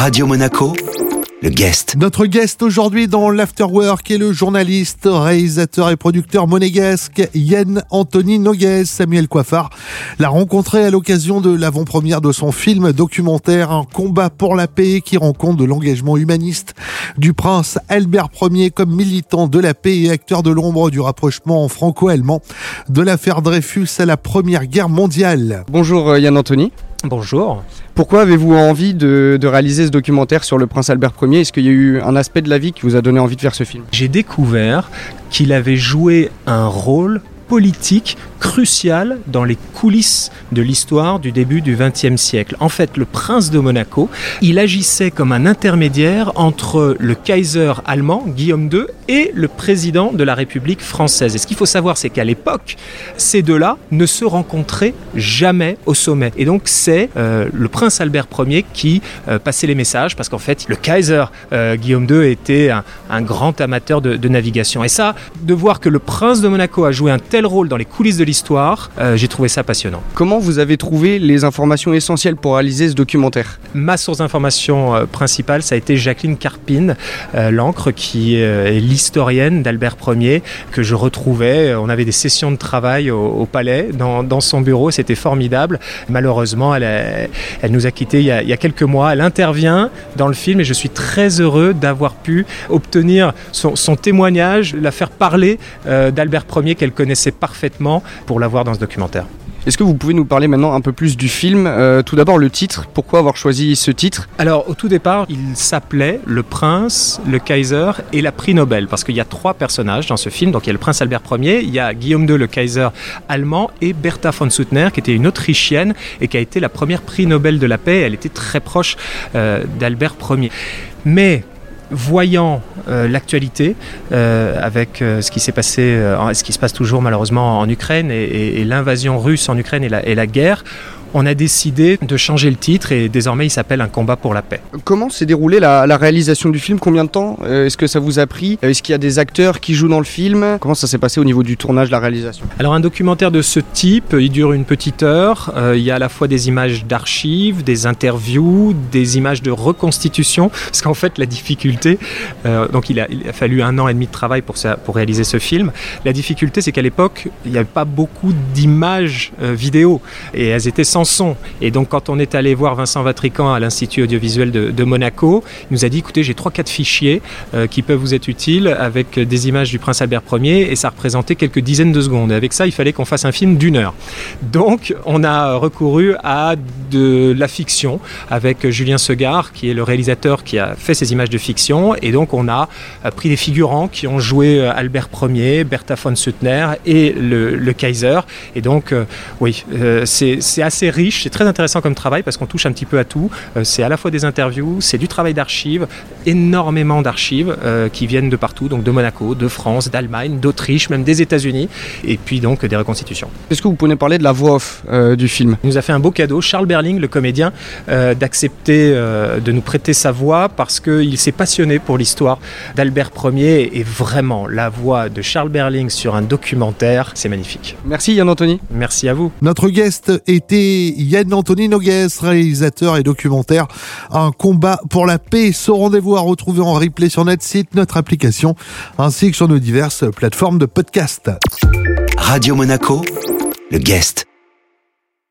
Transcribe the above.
Radio Monaco, le guest. Notre guest aujourd'hui dans l'Afterwork est le journaliste, réalisateur et producteur monégasque Yann Anthony Nogues. Samuel Coiffard l'a rencontré à l'occasion de l'avant-première de son film documentaire Un combat pour la paix qui rend compte de l'engagement humaniste du prince Albert Ier comme militant de la paix et acteur de l'ombre du rapprochement franco-allemand de l'affaire Dreyfus à la Première Guerre mondiale. Bonjour euh, Yann Anthony. Bonjour. Pourquoi avez-vous envie de, de réaliser ce documentaire sur le prince Albert Ier? Est-ce qu'il y a eu un aspect de la vie qui vous a donné envie de faire ce film? J'ai découvert qu'il avait joué un rôle politique crucial dans les coulisses de l'histoire du début du XXe siècle. En fait, le prince de Monaco, il agissait comme un intermédiaire entre le Kaiser allemand, Guillaume II, et le président de la République française. Et ce qu'il faut savoir, c'est qu'à l'époque, ces deux-là ne se rencontraient jamais au sommet. Et donc, c'est euh, le prince Albert Ier qui euh, passait les messages, parce qu'en fait, le Kaiser euh, Guillaume II était un, grand amateur de, navigation. Et ça, de voir que le prince de Monaco a joué un tel rôle dans les coulisses de l'histoire, euh, j'ai trouvé ça passionnant. Comment vous avez trouvé les informations essentielles pour réaliser ce documentaire? Ma source d'information euh, principale, ça a été Jacqueline Carpine, euh, l'encre, qui est l'historienne d'Albert Ier, que je retrouvais. On avait des sessions de travail au, au palais, dans, dans, son bureau, c'était formidable. Malheureusement, elle, a, elle nous a quittés il y a, il y a, quelques mois. Elle intervient dans le film et je suis très heureux d'avoir pu obtenir son, son, témoignage, la faire parler euh, d'Albert Ier qu'elle connaissait parfaitement pour l'avoir dans ce documentaire. Est-ce que vous pouvez nous parler maintenant un peu plus du film euh, Tout d'abord le titre, pourquoi avoir choisi ce titre Alors au tout départ, il s'appelait Le Prince, le Kaiser et la prix Nobel, parce qu'il y a trois personnages dans ce film. Donc il y a le Prince Albert Ier, il y a Guillaume II, le Kaiser allemand, et Bertha von Suttner, qui était une Autrichienne et qui a été la première prix Nobel de la paix. Elle était très proche euh, d'Albert Ier. Mais voyant l'actualité euh, avec euh, ce qui s'est passé, euh, ce qui se passe toujours malheureusement en Ukraine et, l'invasion russe en Ukraine et la guerre, on a décidé de changer le titre et désormais il s'appelle Un combat pour la paix. Comment s'est déroulée la, la, réalisation du film? Combien de temps euh, Est-ce que ça vous a pris? Est-ce qu'il y a des acteurs qui jouent dans le film? Comment ça s'est passé au niveau du tournage, de la réalisation? Alors un documentaire de ce type, il dure une petite heure. Euh, il y a à la fois des images d'archives, des interviews, des images de reconstitution. Parce qu'en fait la difficulté, euh, donc il a, il a, fallu un an et demi de travail pour, ça, pour réaliser ce film. La difficulté c'est qu'à l'époque il n'y avait pas beaucoup d'images euh, vidéo et elles étaient sans Et donc, quand on est allé voir Vincent Vatrican à l'Institut audiovisuel de, Monaco, il nous a dit écoutez, j'ai 3-4 fichiers euh, qui peuvent vous être utiles avec des images du prince Albert Ier et ça représentait quelques dizaines de secondes. Et avec ça, il fallait qu'on fasse un film d'une heure. Donc, on a recouru à de la fiction avec Julien Segar, qui est le réalisateur qui a fait ces images de fiction. Et donc, on a pris des figurants qui ont joué Albert Ier, Bertha von Suttner et le, Kaiser. Et donc, euh, oui, euh, c'est assez riche, c'est très intéressant comme travail parce qu'on touche un petit peu à tout. Euh, c'est à la fois des interviews, c'est du travail d'archives, énormément d'archives euh, qui viennent de partout, donc de Monaco, de France, d'Allemagne, d'Autriche, même des États-Unis, et puis donc des reconstitutions. Est-ce que vous pouvez parler de la voix off euh, du film? Il nous a fait un beau cadeau, Charles Berling, le comédien, euh, d'accepter euh, de nous prêter sa voix parce qu'il s'est passionné pour l'histoire d'Albert Ier et vraiment la voix de Charles Berling sur un documentaire, c'est magnifique. Merci Yann Anthony. Merci à vous. Notre guest était Yann Anthony Nogues, réalisateur et documentaire Un combat pour la paix. Ce rendez-vous à retrouver en replay sur notre site, notre application, ainsi que sur nos diverses plateformes de podcast. Radio Monaco, le guest.